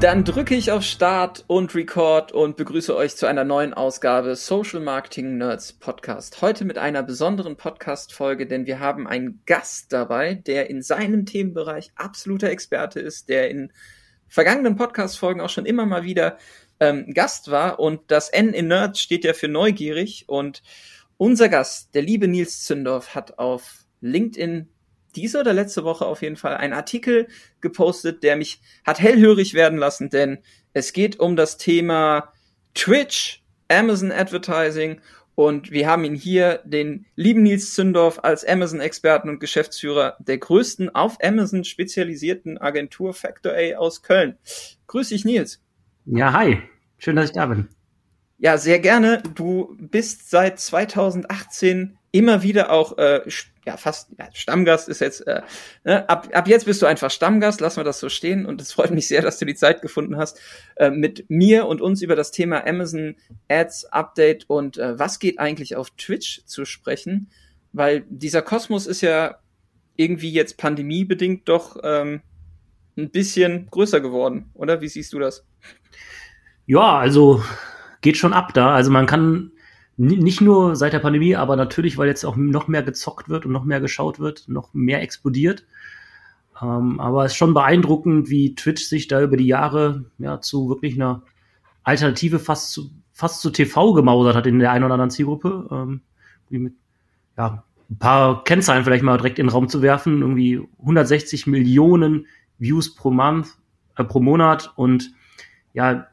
Dann drücke ich auf Start und Record und begrüße euch zu einer neuen Ausgabe Social Marketing Nerds Podcast. Heute mit einer besonderen Podcast-Folge, denn wir haben einen Gast dabei, der in seinem Themenbereich absoluter Experte ist, der in vergangenen Podcast-Folgen auch schon immer mal wieder ähm, Gast war. Und das N in Nerds steht ja für neugierig. Und unser Gast, der liebe Nils Zündorf, hat auf LinkedIn diese oder letzte Woche auf jeden Fall einen Artikel gepostet, der mich hat hellhörig werden lassen, denn es geht um das Thema Twitch, Amazon Advertising und wir haben ihn hier, den lieben Nils Zündorf, als Amazon-Experten und Geschäftsführer der größten auf Amazon spezialisierten Agentur Factor A aus Köln. Grüß dich, Nils. Ja, hi. Schön, dass ich da bin. Ja, sehr gerne. Du bist seit 2018 immer wieder auch äh, ja fast ja, Stammgast ist jetzt äh, ne? ab, ab jetzt bist du einfach Stammgast, lassen wir das so stehen und es freut mich sehr, dass du die Zeit gefunden hast, äh, mit mir und uns über das Thema Amazon Ads Update und äh, was geht eigentlich auf Twitch zu sprechen, weil dieser Kosmos ist ja irgendwie jetzt pandemiebedingt doch ähm, ein bisschen größer geworden, oder? Wie siehst du das? Ja, also geht schon ab da. Also man kann nicht nur seit der Pandemie, aber natürlich, weil jetzt auch noch mehr gezockt wird und noch mehr geschaut wird, noch mehr explodiert. Ähm, aber es ist schon beeindruckend, wie Twitch sich da über die Jahre ja zu wirklich einer Alternative fast zu, fast zu TV gemausert hat in der einen oder anderen Zielgruppe. Ähm, mit, ja, ein paar Kennzahlen vielleicht mal direkt in den Raum zu werfen. Irgendwie 160 Millionen Views pro Month, äh, pro Monat und ja,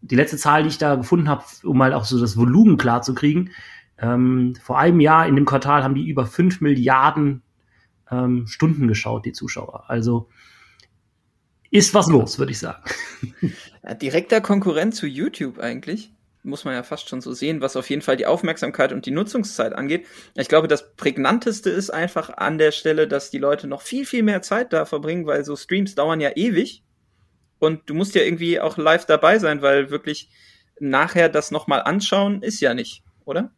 die letzte Zahl, die ich da gefunden habe, um mal auch so das Volumen klar zu kriegen, ähm, vor einem Jahr in dem Quartal haben die über 5 Milliarden ähm, Stunden geschaut, die Zuschauer. Also ist was los, würde ich sagen. Ja, direkter Konkurrent zu YouTube eigentlich. Muss man ja fast schon so sehen, was auf jeden Fall die Aufmerksamkeit und die Nutzungszeit angeht. Ich glaube, das prägnanteste ist einfach an der Stelle, dass die Leute noch viel, viel mehr Zeit da verbringen, weil so Streams dauern ja ewig und du musst ja irgendwie auch live dabei sein, weil wirklich nachher das nochmal anschauen ist ja nicht, oder?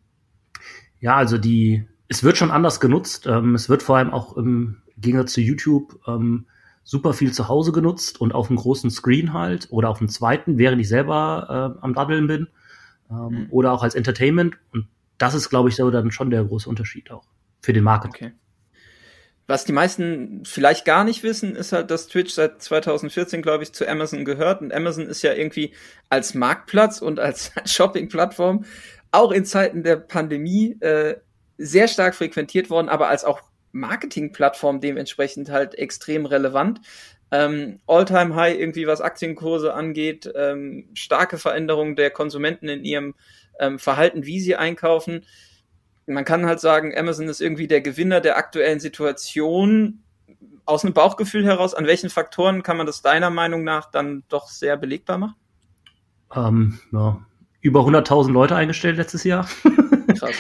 Ja, also die, es wird schon anders genutzt. Ähm, es wird vor allem auch im Gegensatz zu YouTube ähm, super viel zu Hause genutzt und auf einem großen Screen halt oder auf dem zweiten, während ich selber äh, am Daddeln bin ähm, mhm. oder auch als Entertainment. Und das ist, glaube ich, so dann schon der große Unterschied auch für den Market. Okay. Was die meisten vielleicht gar nicht wissen, ist halt, dass Twitch seit 2014, glaube ich, zu Amazon gehört. Und Amazon ist ja irgendwie als Marktplatz und als Shopping-Plattform auch in Zeiten der Pandemie äh, sehr stark frequentiert worden, aber als auch Marketing-Plattform dementsprechend halt extrem relevant. Ähm, All-Time-High irgendwie, was Aktienkurse angeht, ähm, starke Veränderungen der Konsumenten in ihrem ähm, Verhalten, wie sie einkaufen man kann halt sagen, Amazon ist irgendwie der Gewinner der aktuellen Situation. Aus einem Bauchgefühl heraus, an welchen Faktoren kann man das deiner Meinung nach dann doch sehr belegbar machen? Ähm, ja, über 100.000 Leute eingestellt letztes Jahr. Krass.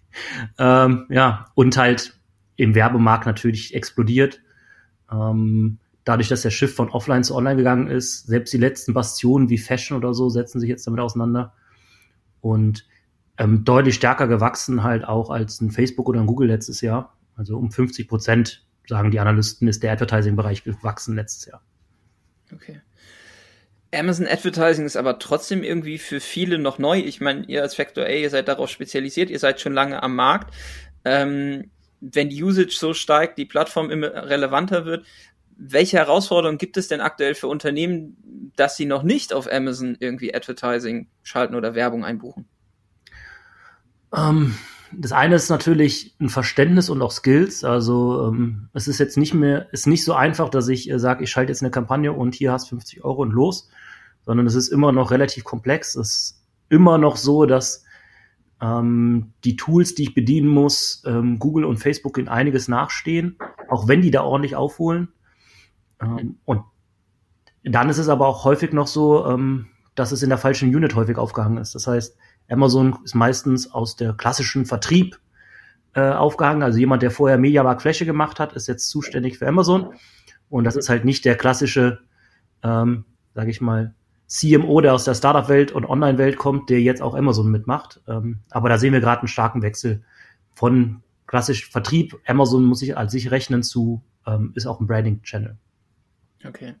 ähm, ja, und halt im Werbemarkt natürlich explodiert. Ähm, dadurch, dass der Schiff von offline zu online gegangen ist, selbst die letzten Bastionen wie Fashion oder so setzen sich jetzt damit auseinander. Und ähm, deutlich stärker gewachsen halt auch als ein Facebook oder ein Google letztes Jahr. Also um 50 Prozent, sagen die Analysten, ist der Advertising-Bereich gewachsen letztes Jahr. Okay. Amazon Advertising ist aber trotzdem irgendwie für viele noch neu. Ich meine, ihr als Factor A, ihr seid darauf spezialisiert, ihr seid schon lange am Markt. Ähm, wenn die Usage so steigt, die Plattform immer relevanter wird, welche Herausforderungen gibt es denn aktuell für Unternehmen, dass sie noch nicht auf Amazon irgendwie Advertising schalten oder Werbung einbuchen? Ähm, das eine ist natürlich ein Verständnis und auch Skills. Also ähm, es ist jetzt nicht mehr, ist nicht so einfach, dass ich äh, sage, ich schalte jetzt eine Kampagne und hier hast 50 Euro und los, sondern es ist immer noch relativ komplex. Es ist immer noch so, dass ähm, die Tools, die ich bedienen muss, ähm, Google und Facebook in einiges nachstehen, auch wenn die da ordentlich aufholen. Ähm, und dann ist es aber auch häufig noch so, ähm, dass es in der falschen Unit häufig aufgehangen ist. Das heißt, Amazon ist meistens aus der klassischen Vertrieb äh, aufgehangen. Also jemand, der vorher Mediamarkt Fläche gemacht hat, ist jetzt zuständig für Amazon. Und das ist halt nicht der klassische, ähm, sage ich mal, CMO, der aus der Startup-Welt und Online-Welt kommt, der jetzt auch Amazon mitmacht. Ähm, aber da sehen wir gerade einen starken Wechsel von klassisch Vertrieb. Amazon muss sich als sich rechnen zu, ähm, ist auch ein Branding-Channel. Okay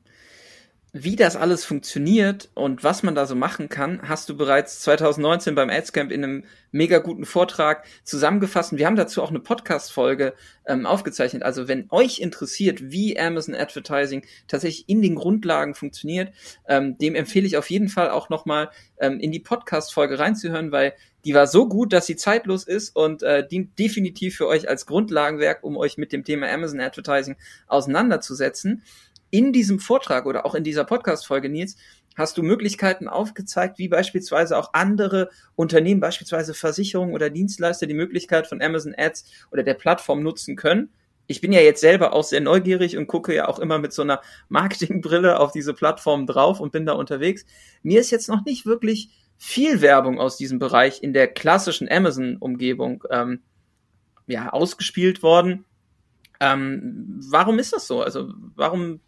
wie das alles funktioniert und was man da so machen kann, hast du bereits 2019 beim Adscamp in einem mega guten Vortrag zusammengefasst. Und wir haben dazu auch eine Podcast-Folge ähm, aufgezeichnet. Also wenn euch interessiert, wie Amazon Advertising tatsächlich in den Grundlagen funktioniert, ähm, dem empfehle ich auf jeden Fall auch nochmal ähm, in die Podcast-Folge reinzuhören, weil die war so gut, dass sie zeitlos ist und äh, dient definitiv für euch als Grundlagenwerk, um euch mit dem Thema Amazon Advertising auseinanderzusetzen in diesem Vortrag oder auch in dieser Podcast-Folge, Nils, hast du Möglichkeiten aufgezeigt, wie beispielsweise auch andere Unternehmen, beispielsweise Versicherungen oder Dienstleister, die Möglichkeit von Amazon Ads oder der Plattform nutzen können. Ich bin ja jetzt selber auch sehr neugierig und gucke ja auch immer mit so einer Marketingbrille auf diese Plattform drauf und bin da unterwegs. Mir ist jetzt noch nicht wirklich viel Werbung aus diesem Bereich in der klassischen Amazon-Umgebung ähm, ja, ausgespielt worden. Ähm, warum ist das so? Also warum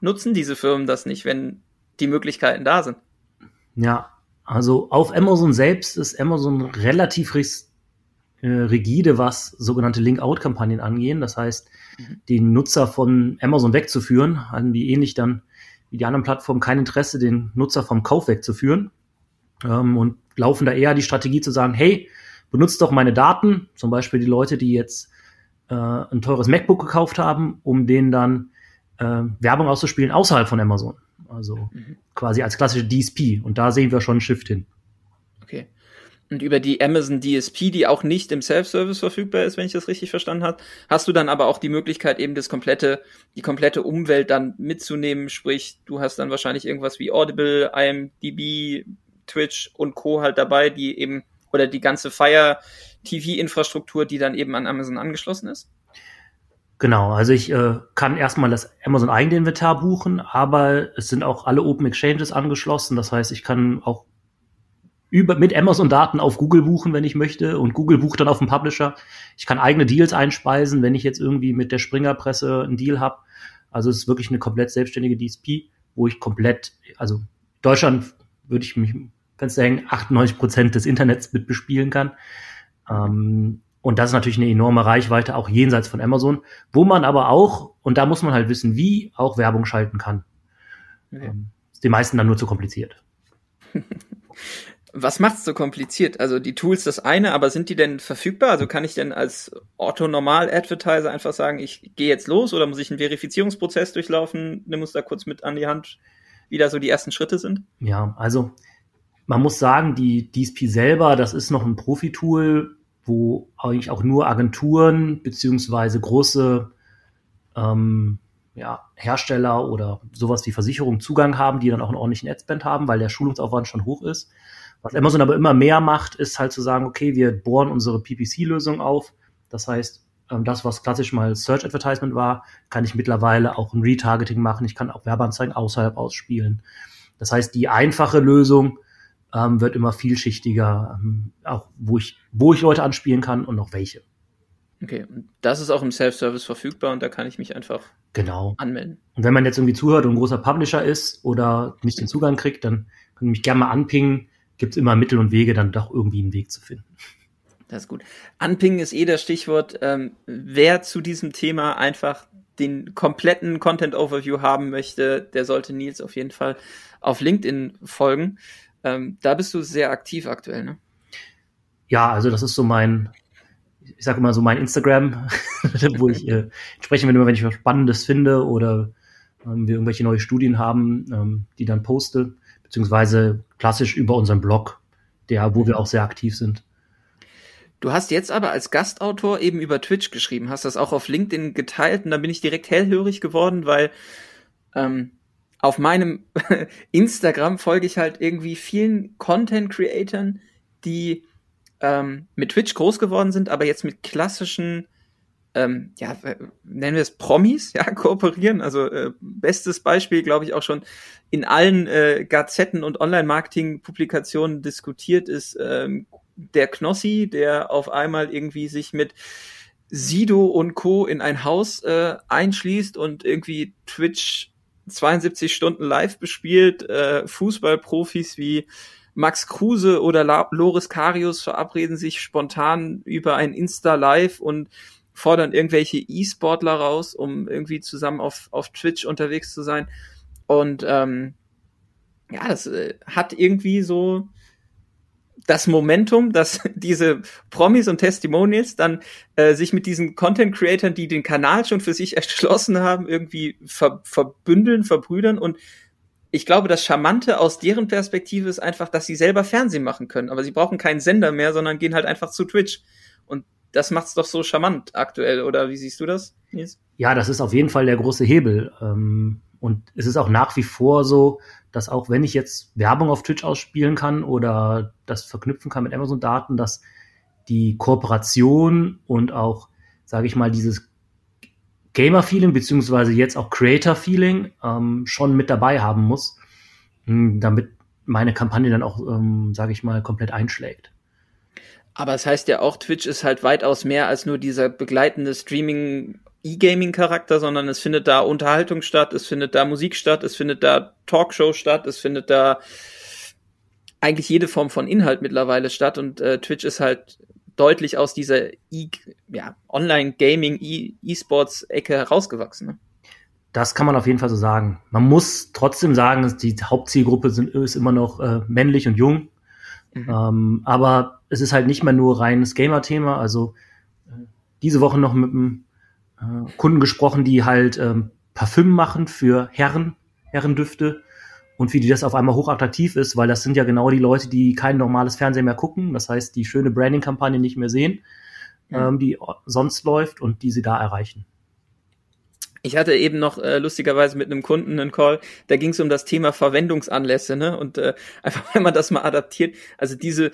nutzen diese Firmen das nicht, wenn die Möglichkeiten da sind? Ja, also auf Amazon selbst ist Amazon relativ äh, rigide, was sogenannte Link-Out-Kampagnen angehen. Das heißt, mhm. den Nutzer von Amazon wegzuführen, haben die ähnlich dann wie die anderen Plattformen kein Interesse, den Nutzer vom Kauf wegzuführen ähm, und laufen da eher die Strategie zu sagen, hey, benutzt doch meine Daten, zum Beispiel die Leute, die jetzt äh, ein teures MacBook gekauft haben, um denen dann äh, Werbung auszuspielen außerhalb von Amazon. Also mhm. quasi als klassische DSP. Und da sehen wir schon einen Shift hin. Okay. Und über die Amazon DSP, die auch nicht im Self-Service verfügbar ist, wenn ich das richtig verstanden habe, hast du dann aber auch die Möglichkeit, eben das komplette, die komplette Umwelt dann mitzunehmen. Sprich, du hast dann wahrscheinlich irgendwas wie Audible, IMDb, Twitch und Co. halt dabei, die eben, oder die ganze Fire TV-Infrastruktur, die dann eben an Amazon angeschlossen ist? Genau, also ich äh, kann erstmal das Amazon eigene Inventar buchen, aber es sind auch alle Open Exchanges angeschlossen. Das heißt, ich kann auch über, mit Amazon-Daten auf Google buchen, wenn ich möchte, und Google bucht dann auf dem Publisher. Ich kann eigene Deals einspeisen, wenn ich jetzt irgendwie mit der Springerpresse einen Deal habe. Also es ist wirklich eine komplett selbstständige DSP, wo ich komplett, also Deutschland würde ich mich Fenster hängen, 98 Prozent des Internets mit bespielen kann. Ähm, und das ist natürlich eine enorme Reichweite, auch jenseits von Amazon, wo man aber auch, und da muss man halt wissen, wie auch Werbung schalten kann. Okay. Ähm, ist den meisten dann nur zu kompliziert. Was macht's so kompliziert? Also die Tools das eine, aber sind die denn verfügbar? Also kann ich denn als Otto-Normal-Advertiser einfach sagen, ich gehe jetzt los oder muss ich einen Verifizierungsprozess durchlaufen? Nimm uns da kurz mit an die Hand, wie da so die ersten Schritte sind. Ja, also man muss sagen, die DSP selber, das ist noch ein Profi-Tool, wo eigentlich auch nur Agenturen beziehungsweise große ähm, ja, Hersteller oder sowas wie Versicherungen Zugang haben, die dann auch einen ordentlichen Adspend haben, weil der Schulungsaufwand schon hoch ist. Was Amazon aber immer mehr macht, ist halt zu sagen, okay, wir bohren unsere PPC-Lösung auf. Das heißt, ähm, das, was klassisch mal Search Advertisement war, kann ich mittlerweile auch ein Retargeting machen. Ich kann auch Werbeanzeigen außerhalb ausspielen. Das heißt, die einfache Lösung ähm, wird immer vielschichtiger, ähm, auch wo ich, wo ich Leute anspielen kann und noch welche. Okay, und das ist auch im Self-Service verfügbar und da kann ich mich einfach genau. anmelden. Und wenn man jetzt irgendwie zuhört und ein großer Publisher ist oder nicht den Zugang kriegt, dann kann ich mich gerne mal anpingen. Gibt es immer Mittel und Wege, dann doch irgendwie einen Weg zu finden. Das ist gut. Anpingen ist eh das Stichwort. Ähm, wer zu diesem Thema einfach den kompletten Content Overview haben möchte, der sollte Nils auf jeden Fall auf LinkedIn folgen. Ähm, da bist du sehr aktiv aktuell, ne? Ja, also das ist so mein, ich sage immer so mein Instagram, wo ich äh, spreche, wenn, wenn ich was Spannendes finde oder ähm, wir irgendwelche neue Studien haben, ähm, die dann poste, beziehungsweise klassisch über unseren Blog, der, wo wir auch sehr aktiv sind. Du hast jetzt aber als Gastautor eben über Twitch geschrieben, hast das auch auf LinkedIn geteilt und da bin ich direkt hellhörig geworden, weil ähm, auf meinem Instagram folge ich halt irgendwie vielen Content-Creatern, die ähm, mit Twitch groß geworden sind, aber jetzt mit klassischen, ähm, ja, nennen wir es Promis, ja, kooperieren. Also äh, bestes Beispiel, glaube ich, auch schon in allen äh, Gazetten und Online-Marketing-Publikationen diskutiert ist ähm, der Knossi, der auf einmal irgendwie sich mit Sido und Co. in ein Haus äh, einschließt und irgendwie Twitch 72 Stunden live bespielt, äh, Fußballprofis wie Max Kruse oder La Loris Karius verabreden sich spontan über ein Insta-Live und fordern irgendwelche E-Sportler raus, um irgendwie zusammen auf, auf Twitch unterwegs zu sein. Und ähm, ja, das äh, hat irgendwie so das Momentum, dass diese Promis und Testimonials dann äh, sich mit diesen Content Creatern, die den Kanal schon für sich erschlossen haben, irgendwie ver verbündeln, verbrüdern und ich glaube, das Charmante aus deren Perspektive ist einfach, dass sie selber Fernsehen machen können. Aber sie brauchen keinen Sender mehr, sondern gehen halt einfach zu Twitch. Und das macht's doch so charmant aktuell, oder wie siehst du das, Nils? Ja, das ist auf jeden Fall der große Hebel. Ähm, und es ist auch nach wie vor so, dass auch wenn ich jetzt Werbung auf Twitch ausspielen kann oder das verknüpfen kann mit Amazon-Daten, dass die Kooperation und auch, sage ich mal, dieses Gamer-Feeling beziehungsweise jetzt auch Creator-Feeling ähm, schon mit dabei haben muss, hm, damit meine Kampagne dann auch, ähm, sage ich mal, komplett einschlägt. Aber es das heißt ja auch, Twitch ist halt weitaus mehr als nur dieser begleitende Streaming E-Gaming-Charakter, sondern es findet da Unterhaltung statt, es findet da Musik statt, es findet da Talkshow statt, es findet da eigentlich jede Form von Inhalt mittlerweile statt und äh, Twitch ist halt deutlich aus dieser e ja, Online-Gaming, E-Sports-Ecke herausgewachsen. Ne? Das kann man auf jeden Fall so sagen. Man muss trotzdem sagen, die Hauptzielgruppe sind, ist immer noch äh, männlich und jung. Mhm. Ähm, aber es ist halt nicht mehr nur reines Gamer-Thema. Also äh, diese Woche noch mit einem äh, Kunden gesprochen, die halt ähm, Parfüm machen für Herren, Herrendüfte und wie die das auf einmal hochattraktiv ist, weil das sind ja genau die Leute, die kein normales Fernsehen mehr gucken, das heißt, die schöne Branding-Kampagne nicht mehr sehen, ja. ähm, die sonst läuft und die sie da erreichen. Ich hatte eben noch äh, lustigerweise mit einem Kunden einen Call, da ging es um das Thema Verwendungsanlässe, ne? Und äh, einfach, wenn man das mal adaptiert, also diese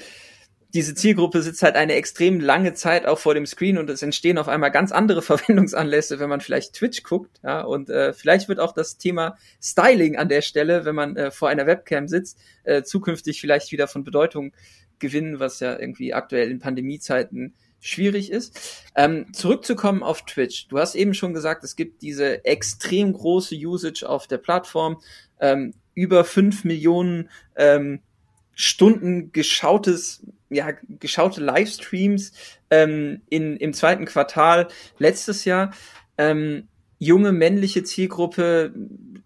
diese Zielgruppe sitzt halt eine extrem lange Zeit auch vor dem Screen und es entstehen auf einmal ganz andere Verwendungsanlässe, wenn man vielleicht Twitch guckt, ja, und äh, vielleicht wird auch das Thema Styling an der Stelle, wenn man äh, vor einer Webcam sitzt, äh, zukünftig vielleicht wieder von Bedeutung gewinnen, was ja irgendwie aktuell in Pandemiezeiten schwierig ist. Ähm, zurückzukommen auf Twitch. Du hast eben schon gesagt, es gibt diese extrem große Usage auf der Plattform, ähm, über fünf Millionen ähm, Stunden geschautes ja, geschaute Livestreams ähm, in, im zweiten Quartal letztes Jahr. Ähm, junge männliche Zielgruppe,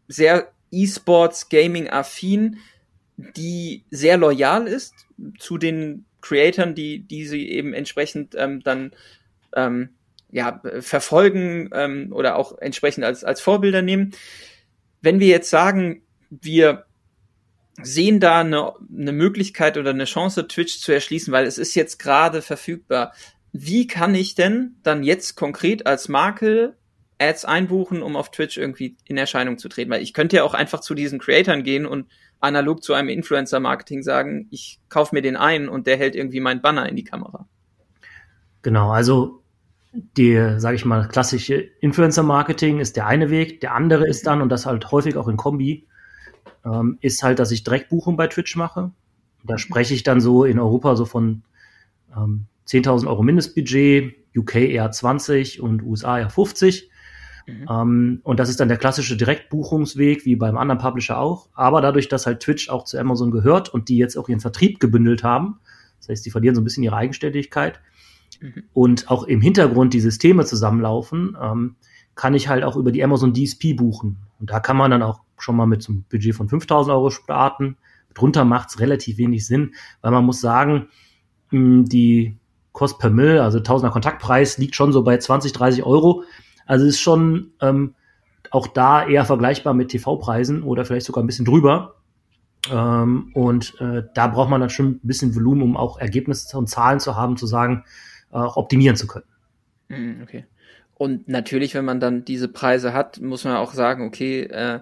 sehr E-Sports, Gaming-affin, die sehr loyal ist zu den Creatoren, die, die sie eben entsprechend ähm, dann ähm, ja, verfolgen ähm, oder auch entsprechend als, als Vorbilder nehmen. Wenn wir jetzt sagen, wir sehen da eine, eine Möglichkeit oder eine Chance, Twitch zu erschließen, weil es ist jetzt gerade verfügbar. Wie kann ich denn dann jetzt konkret als Marke Ads einbuchen, um auf Twitch irgendwie in Erscheinung zu treten? Weil ich könnte ja auch einfach zu diesen Creatoren gehen und analog zu einem Influencer-Marketing sagen, ich kaufe mir den ein und der hält irgendwie mein Banner in die Kamera. Genau, also die, sage ich mal, klassische Influencer-Marketing ist der eine Weg. Der andere ist dann, und das halt häufig auch in Kombi, ähm, ist halt, dass ich Direktbuchung bei Twitch mache. Da spreche ich dann so in Europa so von ähm, 10.000 Euro Mindestbudget, UK eher 20 und USA eher 50. Mhm. Ähm, und das ist dann der klassische Direktbuchungsweg, wie beim anderen Publisher auch. Aber dadurch, dass halt Twitch auch zu Amazon gehört und die jetzt auch ihren Vertrieb gebündelt haben, das heißt, die verlieren so ein bisschen ihre Eigenständigkeit mhm. und auch im Hintergrund die Systeme zusammenlaufen, ähm, kann ich halt auch über die Amazon DSP buchen. Und da kann man dann auch schon mal mit einem Budget von 5000 Euro starten. Drunter macht es relativ wenig Sinn, weil man muss sagen, die Kost per Mill, also Tausender Kontaktpreis, liegt schon so bei 20, 30 Euro. Also ist schon ähm, auch da eher vergleichbar mit TV-Preisen oder vielleicht sogar ein bisschen drüber. Ähm, und äh, da braucht man dann schon ein bisschen Volumen, um auch Ergebnisse und Zahlen zu haben, zu sagen, äh, auch optimieren zu können. Hm, okay. Und natürlich, wenn man dann diese Preise hat, muss man auch sagen, okay, äh,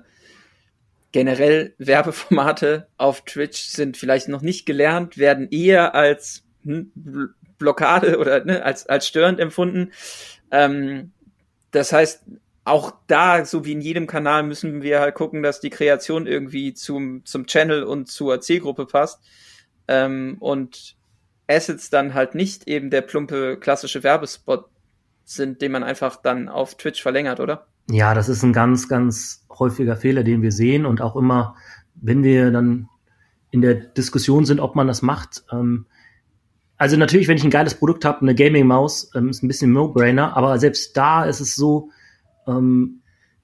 generell Werbeformate auf Twitch sind vielleicht noch nicht gelernt, werden eher als hm, Blockade oder ne, als, als störend empfunden. Ähm, das heißt, auch da, so wie in jedem Kanal, müssen wir halt gucken, dass die Kreation irgendwie zum, zum Channel und zur Zielgruppe passt. Ähm, und Assets dann halt nicht eben der plumpe klassische Werbespot sind, den man einfach dann auf Twitch verlängert, oder? Ja, das ist ein ganz, ganz häufiger Fehler, den wir sehen und auch immer, wenn wir dann in der Diskussion sind, ob man das macht. Ähm, also natürlich, wenn ich ein geiles Produkt habe, eine Gaming-Maus, ähm, ist ein bisschen No-Brainer, aber selbst da ist es so, ähm,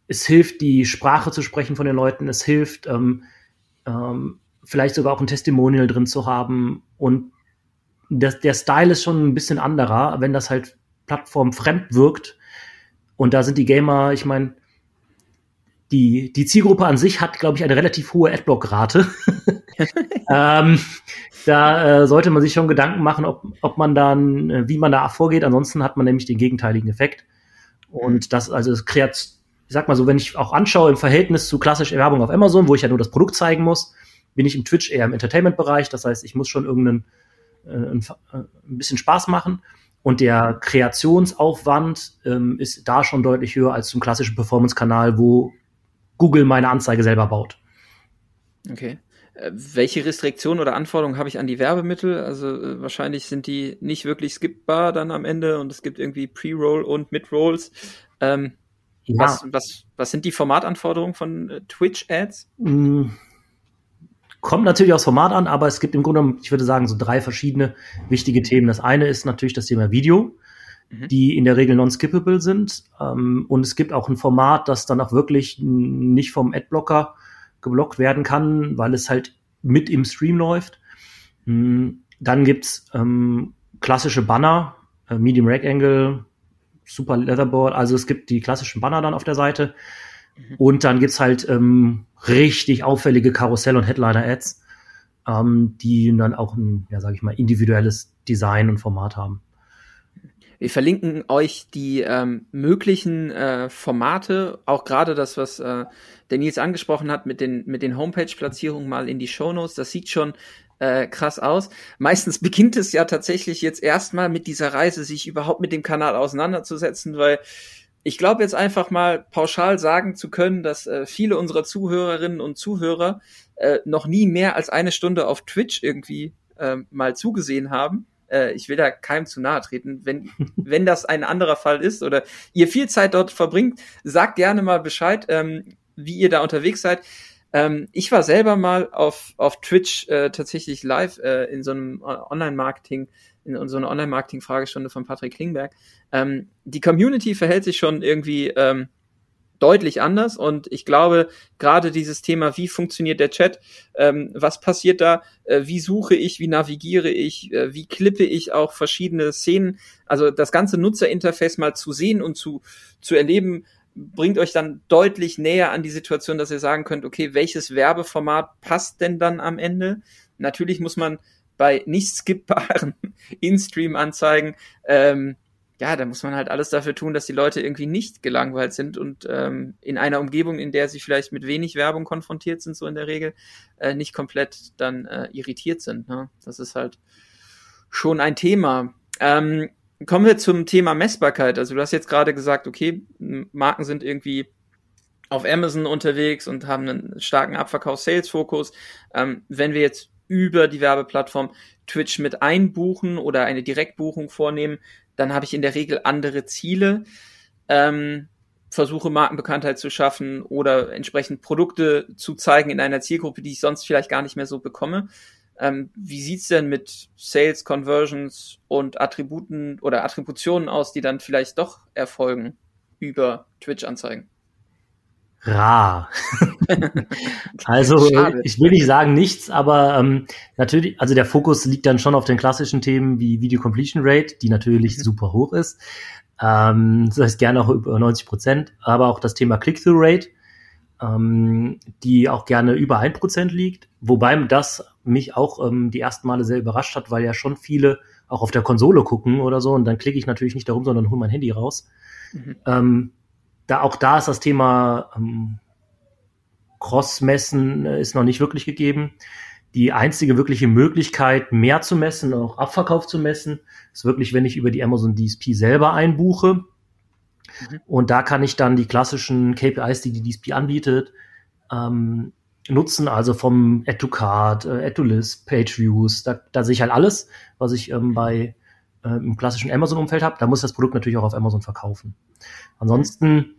es hilft, die Sprache zu sprechen von den Leuten, es hilft, ähm, ähm, vielleicht sogar auch ein Testimonial drin zu haben und das, der Style ist schon ein bisschen anderer, wenn das halt plattformfremd wirkt. Und da sind die Gamer, ich meine, die, die Zielgruppe an sich hat, glaube ich, eine relativ hohe Adblock-Rate. ähm, da äh, sollte man sich schon Gedanken machen, ob, ob man dann, äh, wie man da vorgeht. Ansonsten hat man nämlich den gegenteiligen Effekt. Und das, also das kreiert, ich sag mal so, wenn ich auch anschaue im Verhältnis zu klassischer Werbung auf Amazon, wo ich ja nur das Produkt zeigen muss, bin ich im Twitch eher im Entertainment-Bereich. Das heißt, ich muss schon irgendeinen äh, ein, äh, ein bisschen Spaß machen. Und der Kreationsaufwand ähm, ist da schon deutlich höher als zum klassischen Performance-Kanal, wo Google meine Anzeige selber baut. Okay. Äh, welche Restriktionen oder Anforderungen habe ich an die Werbemittel? Also äh, wahrscheinlich sind die nicht wirklich skippbar dann am Ende und es gibt irgendwie Pre-Roll und Mid-Rolls. Ähm, ja. was, was, was sind die Formatanforderungen von äh, Twitch-Ads? Mm, Kommt natürlich aufs Format an, aber es gibt im Grunde, ich würde sagen, so drei verschiedene wichtige Themen. Das eine ist natürlich das Thema Video, mhm. die in der Regel non-skippable sind. Ähm, und es gibt auch ein Format, das dann auch wirklich nicht vom Adblocker geblockt werden kann, weil es halt mit im Stream läuft. Mhm. Dann gibt's ähm, klassische Banner, äh, Medium Rectangle, Super Leatherboard. Also es gibt die klassischen Banner dann auf der Seite. Mhm. Und dann gibt's halt ähm, richtig auffällige Karussell- und Headliner-Ads, ähm, die dann auch ein, ja, sag ich mal, individuelles Design und Format haben. Wir verlinken euch die ähm, möglichen äh, Formate, auch gerade das, was äh, der Nils angesprochen hat mit den, mit den Homepage-Platzierungen mal in die Shownotes. Das sieht schon äh, krass aus. Meistens beginnt es ja tatsächlich jetzt erstmal mit dieser Reise, sich überhaupt mit dem Kanal auseinanderzusetzen, weil ich glaube jetzt einfach mal pauschal sagen zu können, dass äh, viele unserer Zuhörerinnen und Zuhörer äh, noch nie mehr als eine Stunde auf Twitch irgendwie äh, mal zugesehen haben. Äh, ich will da keinem zu nahe treten. Wenn, wenn das ein anderer Fall ist oder ihr viel Zeit dort verbringt, sagt gerne mal Bescheid, ähm, wie ihr da unterwegs seid. Ähm, ich war selber mal auf, auf Twitch äh, tatsächlich live äh, in so einem Online-Marketing in einer Online-Marketing-Fragestunde von Patrick Klingberg. Ähm, die Community verhält sich schon irgendwie ähm, deutlich anders und ich glaube, gerade dieses Thema, wie funktioniert der Chat, ähm, was passiert da, äh, wie suche ich, wie navigiere ich, äh, wie klippe ich auch verschiedene Szenen, also das ganze Nutzerinterface mal zu sehen und zu, zu erleben, bringt euch dann deutlich näher an die Situation, dass ihr sagen könnt, okay, welches Werbeformat passt denn dann am Ende? Natürlich muss man bei nicht skippbaren In-Stream-Anzeigen, ähm, ja, da muss man halt alles dafür tun, dass die Leute irgendwie nicht gelangweilt sind und ähm, in einer Umgebung, in der sie vielleicht mit wenig Werbung konfrontiert sind, so in der Regel, äh, nicht komplett dann äh, irritiert sind. Ne? Das ist halt schon ein Thema. Ähm, kommen wir zum Thema Messbarkeit. Also du hast jetzt gerade gesagt, okay, Marken sind irgendwie auf Amazon unterwegs und haben einen starken Abverkaufs-Sales-Fokus. Ähm, wenn wir jetzt über die Werbeplattform Twitch mit einbuchen oder eine Direktbuchung vornehmen, dann habe ich in der Regel andere Ziele. Ähm, versuche Markenbekanntheit zu schaffen oder entsprechend Produkte zu zeigen in einer Zielgruppe, die ich sonst vielleicht gar nicht mehr so bekomme. Ähm, wie sieht's denn mit Sales, Conversions und Attributen oder Attributionen aus, die dann vielleicht doch erfolgen über Twitch-Anzeigen? Rar. also Schade. ich will nicht sagen nichts, aber ähm, natürlich, also der Fokus liegt dann schon auf den klassischen Themen wie Video Completion Rate, die natürlich mhm. super hoch ist. Ähm, das heißt gerne auch über 90 Prozent, aber auch das Thema Click-Through Rate, ähm, die auch gerne über ein Prozent liegt, wobei das mich auch ähm, die ersten Male sehr überrascht hat, weil ja schon viele auch auf der Konsole gucken oder so und dann klicke ich natürlich nicht darum, sondern hole mein Handy raus. Mhm. Ähm, da auch da ist das Thema ähm, Cross-Messen äh, ist noch nicht wirklich gegeben. Die einzige wirkliche Möglichkeit, mehr zu messen, auch Abverkauf zu messen, ist wirklich, wenn ich über die Amazon DSP selber einbuche. Mhm. Und da kann ich dann die klassischen KPIs, die die DSP anbietet, ähm, nutzen, also vom Add to Card, äh, Add to List, Page Views, da, da sehe ich halt alles, was ich ähm, bei äh, im klassischen Amazon-Umfeld habe. Da muss das Produkt natürlich auch auf Amazon verkaufen. Ansonsten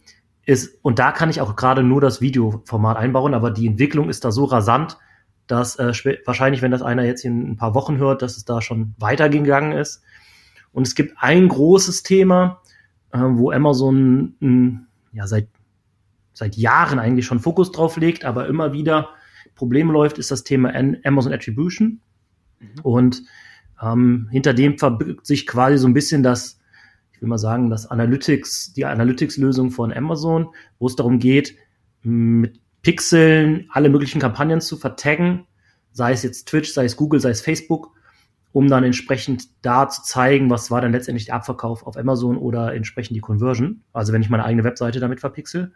ist, und da kann ich auch gerade nur das Videoformat einbauen, aber die Entwicklung ist da so rasant, dass äh, wahrscheinlich, wenn das einer jetzt in ein paar Wochen hört, dass es da schon weitergegangen ist. Und es gibt ein großes Thema, äh, wo Amazon mh, ja seit seit Jahren eigentlich schon Fokus drauf legt, aber immer wieder Probleme läuft, ist das Thema Amazon Attribution. Mhm. Und ähm, hinter dem verbirgt sich quasi so ein bisschen das, ich will mal sagen, das Analytics, die Analytics-Lösung von Amazon, wo es darum geht, mit Pixeln alle möglichen Kampagnen zu vertaggen, sei es jetzt Twitch, sei es Google, sei es Facebook, um dann entsprechend da zu zeigen, was war dann letztendlich der Abverkauf auf Amazon oder entsprechend die Conversion. Also wenn ich meine eigene Webseite damit verpixel.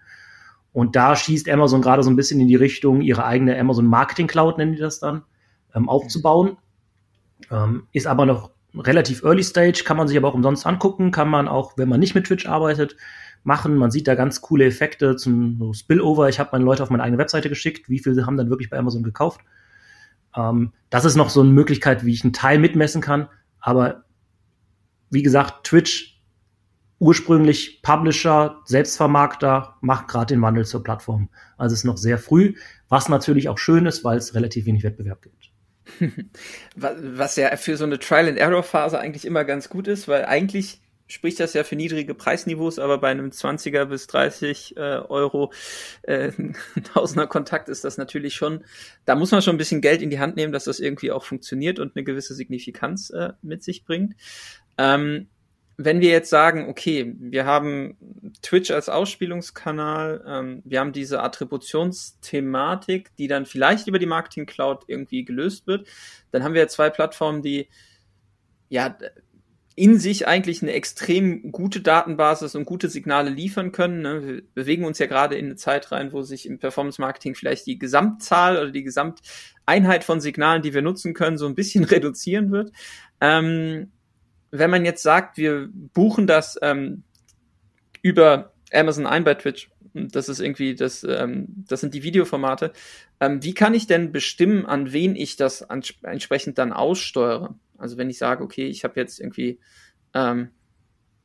Und da schießt Amazon gerade so ein bisschen in die Richtung, ihre eigene Amazon Marketing Cloud, nennen die das dann, ähm, aufzubauen. Ähm, ist aber noch relativ early stage, kann man sich aber auch umsonst angucken, kann man auch, wenn man nicht mit Twitch arbeitet, machen. Man sieht da ganz coole Effekte zum so Spillover. Ich habe meine Leute auf meine eigene Webseite geschickt, wie viele haben dann wirklich bei Amazon gekauft. Ähm, das ist noch so eine Möglichkeit, wie ich einen Teil mitmessen kann. Aber wie gesagt, Twitch ursprünglich Publisher, Selbstvermarkter, macht gerade den Wandel zur Plattform. Also es ist noch sehr früh, was natürlich auch schön ist, weil es relativ wenig Wettbewerb gibt. Was ja für so eine Trial-and-Error-Phase eigentlich immer ganz gut ist, weil eigentlich spricht das ja für niedrige Preisniveaus, aber bei einem 20er bis 30 äh, Euro äh, Tausender Kontakt ist das natürlich schon, da muss man schon ein bisschen Geld in die Hand nehmen, dass das irgendwie auch funktioniert und eine gewisse Signifikanz äh, mit sich bringt. Ähm, wenn wir jetzt sagen, okay, wir haben Twitch als Ausspielungskanal, ähm, wir haben diese Attributionsthematik, die dann vielleicht über die Marketing Cloud irgendwie gelöst wird, dann haben wir zwei Plattformen, die ja in sich eigentlich eine extrem gute Datenbasis und gute Signale liefern können. Ne? Wir bewegen uns ja gerade in eine Zeit rein, wo sich im Performance Marketing vielleicht die Gesamtzahl oder die Gesamteinheit von Signalen, die wir nutzen können, so ein bisschen reduzieren wird. Ähm, wenn man jetzt sagt, wir buchen das ähm, über Amazon ein bei Twitch, das ist irgendwie, das, ähm, das sind die Videoformate. Ähm, wie kann ich denn bestimmen, an wen ich das entsprechend dann aussteuere? Also wenn ich sage, okay, ich habe jetzt irgendwie ähm,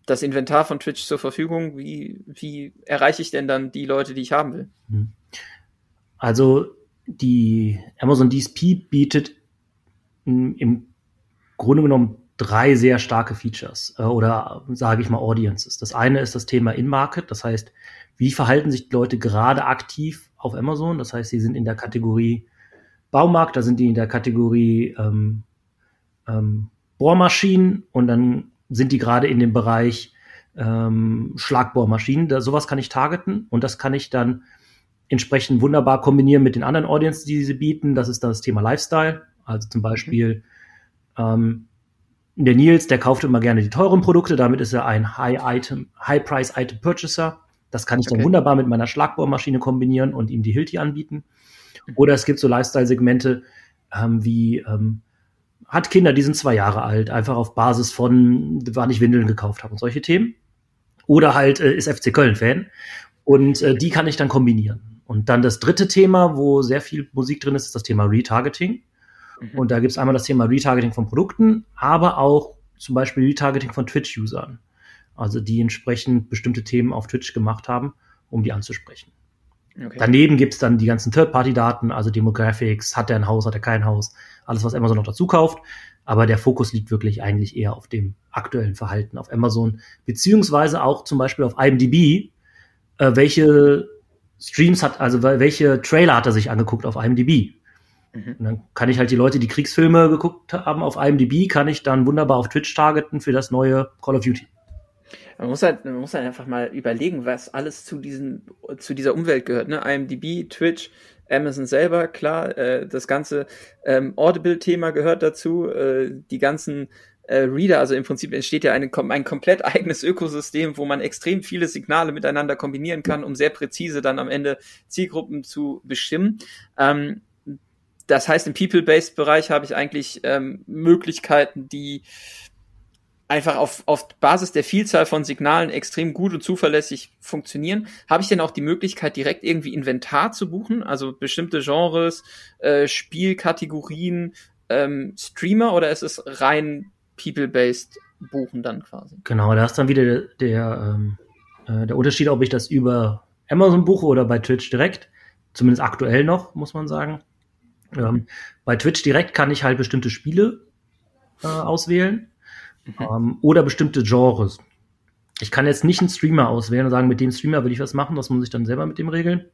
das Inventar von Twitch zur Verfügung, wie, wie erreiche ich denn dann die Leute, die ich haben will? Mhm. Also die Amazon DSP bietet im Grunde genommen drei sehr starke Features äh, oder sage ich mal Audiences. Das eine ist das Thema In-Market, das heißt, wie verhalten sich die Leute gerade aktiv auf Amazon? Das heißt, sie sind in der Kategorie Baumarkt, da sind die in der Kategorie ähm, ähm, Bohrmaschinen und dann sind die gerade in dem Bereich ähm, Schlagbohrmaschinen. Da, sowas kann ich targeten und das kann ich dann entsprechend wunderbar kombinieren mit den anderen Audiences, die sie bieten. Das ist das Thema Lifestyle. Also zum Beispiel ähm, der Nils, der kauft immer gerne die teuren Produkte, damit ist er ein High-Item, High-Price-Item-Purchaser. Das kann ich okay. dann wunderbar mit meiner Schlagbohrmaschine kombinieren und ihm die Hilti anbieten. Oder es gibt so Lifestyle-Segmente ähm, wie ähm, hat Kinder, die sind zwei Jahre alt, einfach auf Basis von, wann ich Windeln gekauft habe und solche Themen. Oder halt äh, ist FC Köln-Fan. Und äh, die kann ich dann kombinieren. Und dann das dritte Thema, wo sehr viel Musik drin ist, ist das Thema Retargeting. Mhm. Und da gibt es einmal das Thema Retargeting von Produkten, aber auch zum Beispiel Retargeting von Twitch-Usern. Also die entsprechend bestimmte Themen auf Twitch gemacht haben, um die anzusprechen. Okay. Daneben gibt es dann die ganzen Third-Party-Daten, also Demographics, hat er ein Haus, hat er kein Haus, alles, was Amazon noch dazu kauft. Aber der Fokus liegt wirklich eigentlich eher auf dem aktuellen Verhalten auf Amazon, beziehungsweise auch zum Beispiel auf IMDb, äh, welche Streams hat, also welche Trailer hat er sich angeguckt auf IMDb. Mhm. Und dann kann ich halt die Leute, die Kriegsfilme geguckt haben auf IMDb, kann ich dann wunderbar auf Twitch targeten für das neue Call of Duty. Man muss halt, man muss halt einfach mal überlegen, was alles zu diesen, zu dieser Umwelt gehört, ne? IMDb, Twitch, Amazon selber, klar, äh, das ganze ähm, Audible-Thema gehört dazu, äh, die ganzen äh, Reader, also im Prinzip entsteht ja eine, ein komplett eigenes Ökosystem, wo man extrem viele Signale miteinander kombinieren kann, um sehr präzise dann am Ende Zielgruppen zu bestimmen. Ähm, das heißt, im People-Based-Bereich habe ich eigentlich ähm, Möglichkeiten, die einfach auf, auf Basis der Vielzahl von Signalen extrem gut und zuverlässig funktionieren. Habe ich denn auch die Möglichkeit, direkt irgendwie Inventar zu buchen? Also bestimmte Genres, äh, Spielkategorien, ähm, Streamer oder ist es rein people-based buchen dann quasi? Genau, da ist dann wieder der, der, ähm, äh, der Unterschied, ob ich das über Amazon buche oder bei Twitch direkt. Zumindest aktuell noch, muss man sagen. Ähm, bei Twitch direkt kann ich halt bestimmte Spiele äh, auswählen mhm. ähm, oder bestimmte Genres. Ich kann jetzt nicht einen Streamer auswählen und sagen, mit dem Streamer will ich was machen, das muss ich dann selber mit dem regeln.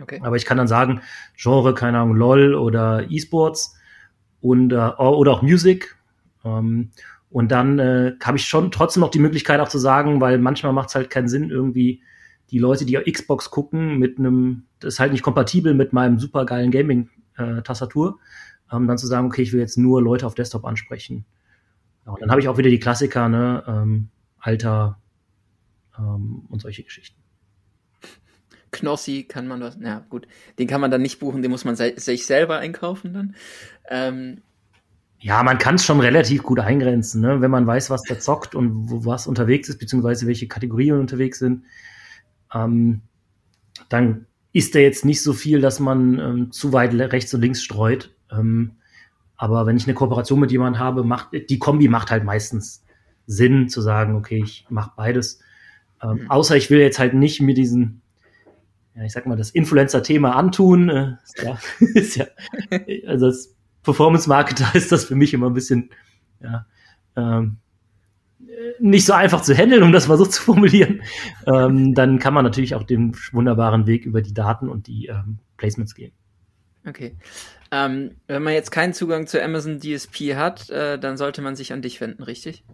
Okay. Aber ich kann dann sagen, Genre, keine Ahnung, LOL oder E-Sports und äh, oder auch Music. Ähm, und dann äh, habe ich schon trotzdem noch die Möglichkeit auch zu sagen, weil manchmal macht es halt keinen Sinn, irgendwie die Leute, die auf Xbox gucken, mit einem, das ist halt nicht kompatibel mit meinem supergeilen Gaming-Tastatur, äh, ähm, dann zu sagen, okay, ich will jetzt nur Leute auf Desktop ansprechen. Ja, und dann habe ich auch wieder die Klassiker, ne, ähm, Alter ähm, und solche Geschichten. Knossi kann man das, ja gut, den kann man dann nicht buchen, den muss man se sich selber einkaufen dann. Ähm, ja, man kann es schon relativ gut eingrenzen, ne? wenn man weiß, was der zockt und wo was unterwegs ist, beziehungsweise welche Kategorien unterwegs sind. Ähm, dann ist da jetzt nicht so viel, dass man ähm, zu weit rechts und links streut. Ähm, aber wenn ich eine Kooperation mit jemandem habe, macht die Kombi macht halt meistens Sinn zu sagen, okay, ich mache beides. Ähm, mhm. Außer ich will jetzt halt nicht mir diesen, ja, ich sag mal, das Influencer-Thema antun. Äh, ist ja, ist ja, also als Performance-Marketer ist das für mich immer ein bisschen, ja, ähm, nicht so einfach zu handeln, um das mal so zu formulieren, ähm, dann kann man natürlich auch den wunderbaren Weg über die Daten und die ähm, Placements gehen. Okay. Ähm, wenn man jetzt keinen Zugang zu Amazon DSP hat, äh, dann sollte man sich an dich wenden, richtig?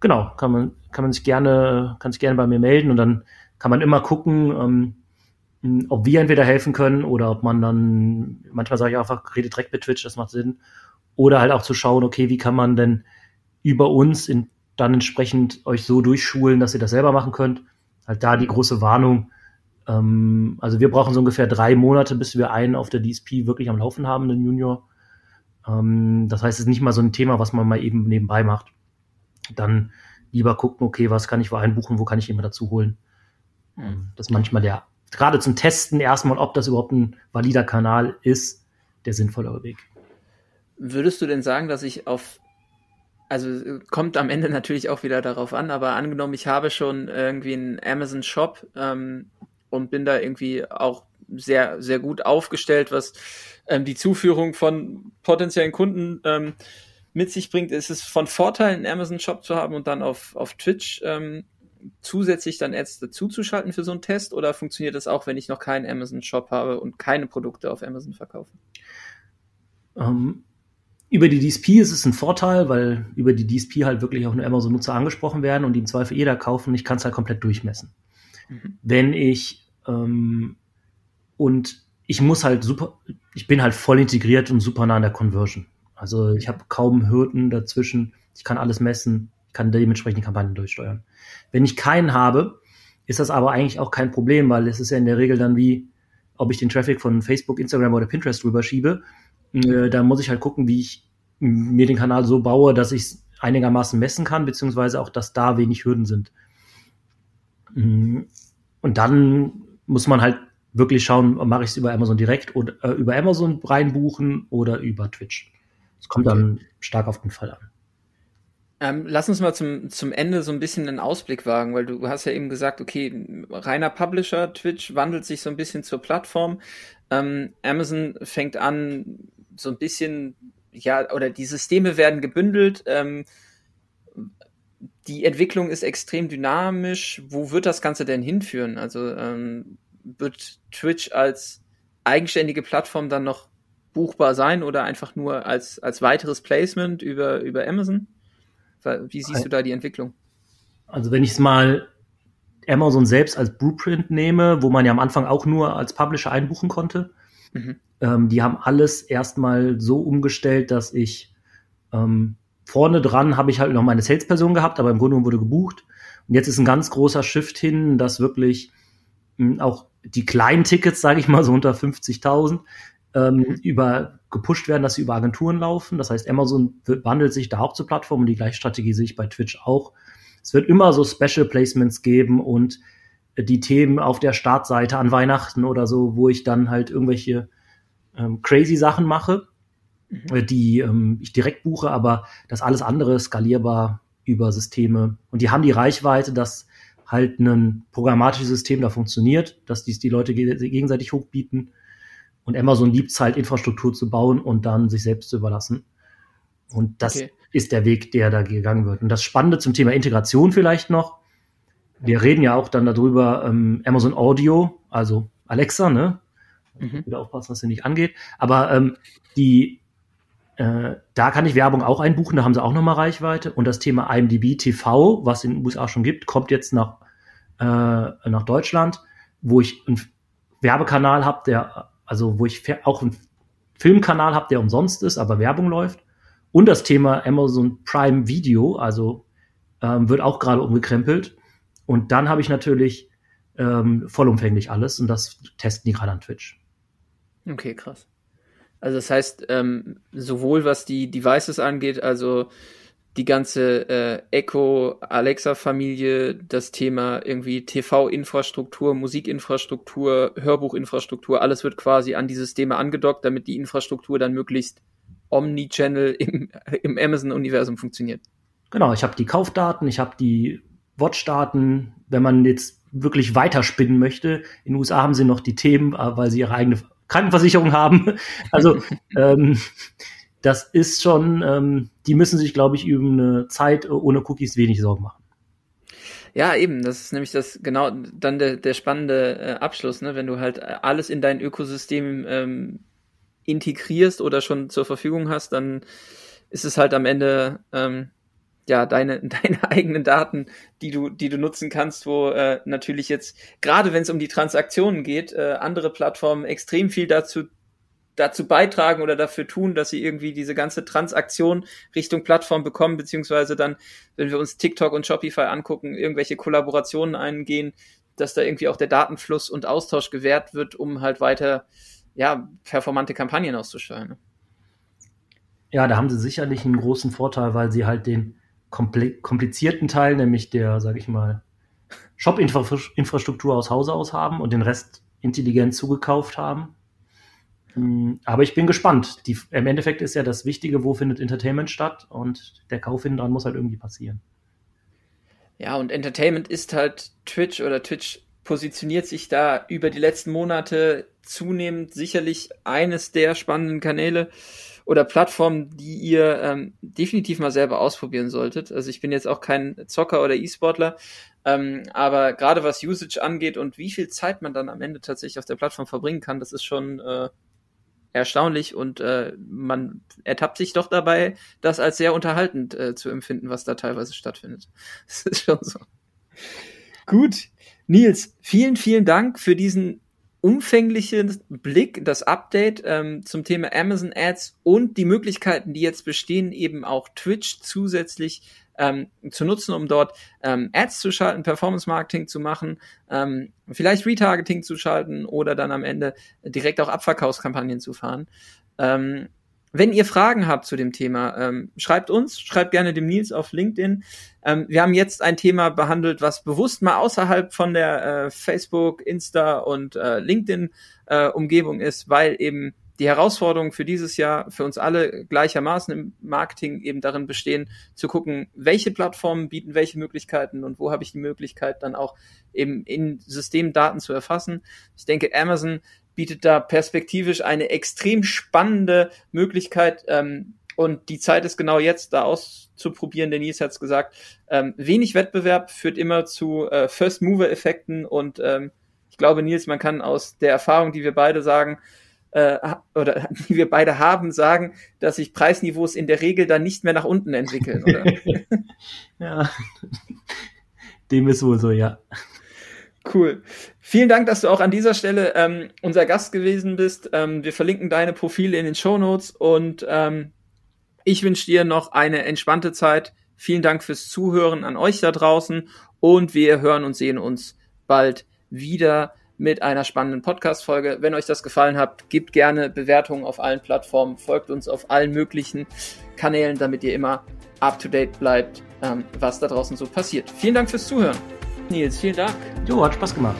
Genau, kann man, kann man sich gerne, kann sich gerne bei mir melden und dann kann man immer gucken, ähm, ob wir entweder helfen können oder ob man dann, manchmal sage ich einfach, rede direkt mit Twitch, das macht Sinn. Oder halt auch zu schauen, okay, wie kann man denn über uns in dann entsprechend euch so durchschulen, dass ihr das selber machen könnt. Halt da die große Warnung. Ähm, also wir brauchen so ungefähr drei Monate, bis wir einen auf der DSP wirklich am Laufen haben, den Junior. Ähm, das heißt, es ist nicht mal so ein Thema, was man mal eben nebenbei macht. Dann lieber gucken, okay, was kann ich wo einbuchen, wo kann ich immer dazu holen. Mhm. Das ist manchmal der, gerade zum Testen erstmal, ob das überhaupt ein valider Kanal ist, der sinnvollere Weg. Würdest du denn sagen, dass ich auf also äh, kommt am Ende natürlich auch wieder darauf an, aber angenommen, ich habe schon irgendwie einen Amazon Shop ähm, und bin da irgendwie auch sehr, sehr gut aufgestellt, was ähm, die Zuführung von potenziellen Kunden ähm, mit sich bringt. Ist es von Vorteil, einen Amazon Shop zu haben und dann auf, auf Twitch ähm, zusätzlich dann Ads dazuzuschalten für so einen Test oder funktioniert das auch, wenn ich noch keinen Amazon Shop habe und keine Produkte auf Amazon verkaufe? Um, ähm, über die DSP ist es ein Vorteil, weil über die DSP halt wirklich auch nur Amazon-Nutzer angesprochen werden und die im Zweifel jeder kaufen. Ich kann es halt komplett durchmessen. Mhm. Wenn ich ähm, und ich muss halt super, ich bin halt voll integriert und super nah an der Conversion. Also ich habe kaum Hürden dazwischen. Ich kann alles messen, kann dementsprechend die Kampagnen durchsteuern. Wenn ich keinen habe, ist das aber eigentlich auch kein Problem, weil es ist ja in der Regel dann wie, ob ich den Traffic von Facebook, Instagram oder Pinterest rüberschiebe äh, da muss ich halt gucken, wie ich mir den Kanal so baue, dass ich es einigermaßen messen kann, beziehungsweise auch, dass da wenig Hürden sind. Mm, und dann muss man halt wirklich schauen, mache ich es über Amazon direkt oder äh, über Amazon reinbuchen oder über Twitch. Es kommt okay. dann stark auf den Fall an. Ähm, lass uns mal zum, zum Ende so ein bisschen einen Ausblick wagen, weil du hast ja eben gesagt, okay, reiner Publisher, Twitch wandelt sich so ein bisschen zur Plattform. Ähm, Amazon fängt an, so ein bisschen, ja, oder die Systeme werden gebündelt. Ähm, die Entwicklung ist extrem dynamisch. Wo wird das Ganze denn hinführen? Also ähm, wird Twitch als eigenständige Plattform dann noch buchbar sein oder einfach nur als, als weiteres Placement über, über Amazon? Wie siehst du da die Entwicklung? Also wenn ich es mal Amazon selbst als Blueprint nehme, wo man ja am Anfang auch nur als Publisher einbuchen konnte, mhm. Ähm, die haben alles erstmal so umgestellt, dass ich ähm, vorne dran habe ich halt noch meine Salesperson gehabt, aber im Grunde wurde gebucht. Und jetzt ist ein ganz großer Shift hin, dass wirklich mh, hm, auch die kleinen Tickets, sage ich mal, so unter 50.000, ähm, über gepusht werden, dass sie über Agenturen laufen. Das heißt, Amazon wandelt sich da auch zur Plattform und die gleiche Strategie sehe ich bei Twitch auch. Es wird immer so Special Placements geben und die Themen auf der Startseite an Weihnachten oder so, wo ich dann halt irgendwelche ähm, crazy Sachen mache, mhm. Äh, die ähm, ich direkt buche, aber das alles andere skalierbar über Systeme. Und die haben die Reichweite, dass halt ein programmatisches System da funktioniert, dass dies die Leute gegenseitig hochbieten. Und Amazon liebt es halt, Infrastruktur zu bauen und dann sich selbst zu überlassen. Und das okay. ist der Weg, der da gegangen wird. Und das Spannende zum Thema Integration vielleicht noch. Wir reden ja auch dann darüber, ähm, Amazon Audio, also Alexa, ne? Mhm. Wieder aufpassen, dass sie nicht angeht. Aber ähm, die, äh, da kann ich Werbung auch einbuchen, da haben sie auch nochmal Reichweite. Und das Thema IMDb TV, was in den USA schon gibt, kommt jetzt nach, äh, nach Deutschland, wo ich einen Werbekanal habe, der, also wo ich auch einen Filmkanal habe, der umsonst ist, aber Werbung läuft. Und das Thema Amazon Prime Video, also ähm, wird auch gerade umgekrempelt. Und dann habe ich natürlich ähm, vollumfänglich alles und das testen die gerade an Twitch. Okay, krass. Also das heißt, ähm, sowohl was die Devices angeht, also die ganze äh, Echo Alexa Familie, das Thema irgendwie TV-Infrastruktur, Musikinfrastruktur, Hörbuchinfrastruktur, alles wird quasi an die Systeme angedockt, damit die Infrastruktur dann möglichst Omni-Channel im, im Amazon-Universum funktioniert. Genau, ich habe die Kaufdaten, ich habe die Watch-Daten. Wenn man jetzt wirklich weiterspinnen möchte, in den USA haben sie noch die Themen, äh, weil sie ihre eigene Krankenversicherung haben. Also ähm, das ist schon, ähm, die müssen sich, glaube ich, über eine Zeit ohne Cookies wenig Sorgen machen. Ja, eben, das ist nämlich das genau dann der, der spannende äh, Abschluss, ne? wenn du halt alles in dein Ökosystem ähm, integrierst oder schon zur Verfügung hast, dann ist es halt am Ende ähm, ja deine deine eigenen Daten, die du die du nutzen kannst, wo äh, natürlich jetzt gerade wenn es um die Transaktionen geht, äh, andere Plattformen extrem viel dazu dazu beitragen oder dafür tun, dass sie irgendwie diese ganze Transaktion Richtung Plattform bekommen, beziehungsweise dann, wenn wir uns TikTok und Shopify angucken, irgendwelche Kollaborationen eingehen, dass da irgendwie auch der Datenfluss und Austausch gewährt wird, um halt weiter ja performante Kampagnen auszusteuern. Ne? Ja, da haben sie sicherlich einen großen Vorteil, weil sie halt den komplizierten Teil, nämlich der, sage ich mal, Shop-Infrastruktur aus Hause aus haben und den Rest intelligent zugekauft haben. Hm, aber ich bin gespannt. Die, Im Endeffekt ist ja das Wichtige, wo findet Entertainment statt und der Kauf hinten dran muss halt irgendwie passieren. Ja, und Entertainment ist halt Twitch oder Twitch positioniert sich da über die letzten Monate zunehmend sicherlich eines der spannenden Kanäle oder Plattformen, die ihr ähm, definitiv mal selber ausprobieren solltet. Also ich bin jetzt auch kein Zocker oder E-Sportler, ähm, aber gerade was Usage angeht und wie viel Zeit man dann am Ende tatsächlich auf der Plattform verbringen kann, das ist schon äh, erstaunlich und äh, man ertappt sich doch dabei, das als sehr unterhaltend äh, zu empfinden, was da teilweise stattfindet. Das ist schon so. Gut. Nils, vielen, vielen Dank für diesen umfänglichen Blick, das Update ähm, zum Thema Amazon Ads und die Möglichkeiten, die jetzt bestehen, eben auch Twitch zusätzlich ähm, zu nutzen, um dort ähm, Ads zu schalten, Performance Marketing zu machen, ähm, vielleicht Retargeting zu schalten oder dann am Ende direkt auch Abverkaufskampagnen zu fahren. Ähm, wenn ihr Fragen habt zu dem Thema, ähm, schreibt uns, schreibt gerne dem Nils auf LinkedIn. Ähm, wir haben jetzt ein Thema behandelt, was bewusst mal außerhalb von der äh, Facebook, Insta und äh, LinkedIn-Umgebung äh, ist, weil eben die Herausforderungen für dieses Jahr für uns alle gleichermaßen im Marketing eben darin bestehen, zu gucken, welche Plattformen bieten welche Möglichkeiten und wo habe ich die Möglichkeit dann auch eben in System Daten zu erfassen. Ich denke, Amazon bietet da perspektivisch eine extrem spannende Möglichkeit. Ähm, und die Zeit ist genau jetzt, da auszuprobieren. Denise hat es gesagt. Ähm, wenig Wettbewerb führt immer zu äh, First-Mover-Effekten. Und ähm, ich glaube, Nils, man kann aus der Erfahrung, die wir beide sagen, äh, oder die wir beide haben, sagen, dass sich Preisniveaus in der Regel dann nicht mehr nach unten entwickeln, oder? ja, dem ist wohl so, ja. Cool. Vielen Dank, dass du auch an dieser Stelle ähm, unser Gast gewesen bist. Ähm, wir verlinken deine Profile in den Show Notes und ähm, ich wünsche dir noch eine entspannte Zeit. Vielen Dank fürs Zuhören an euch da draußen und wir hören und sehen uns bald wieder. mit einer spannenden Podcast-Folge. Wenn euch das gefallen hat, gebt gerne Bewertungen auf allen Plattformen, folgt uns auf allen möglichen Kanälen, damit ihr immer up to date bleibt, ähm, was da draußen so passiert. Vielen Dank fürs Zuhören. Nils, vielen Dank. Jo, hat Spaß gemacht.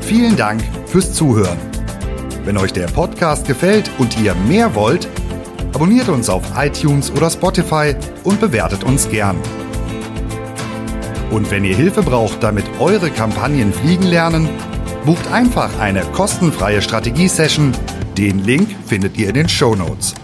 Vielen Dank fürs Zuhören. Wenn euch der Podcast gefällt und ihr mehr wollt, abonniert uns auf iTunes oder Spotify und bewertet uns gern. Und wenn ihr Hilfe braucht, damit eure Kampagnen fliegen lernen, bucht einfach eine kostenfreie Strategie-Session. Den Link findet ihr in den Show Notes.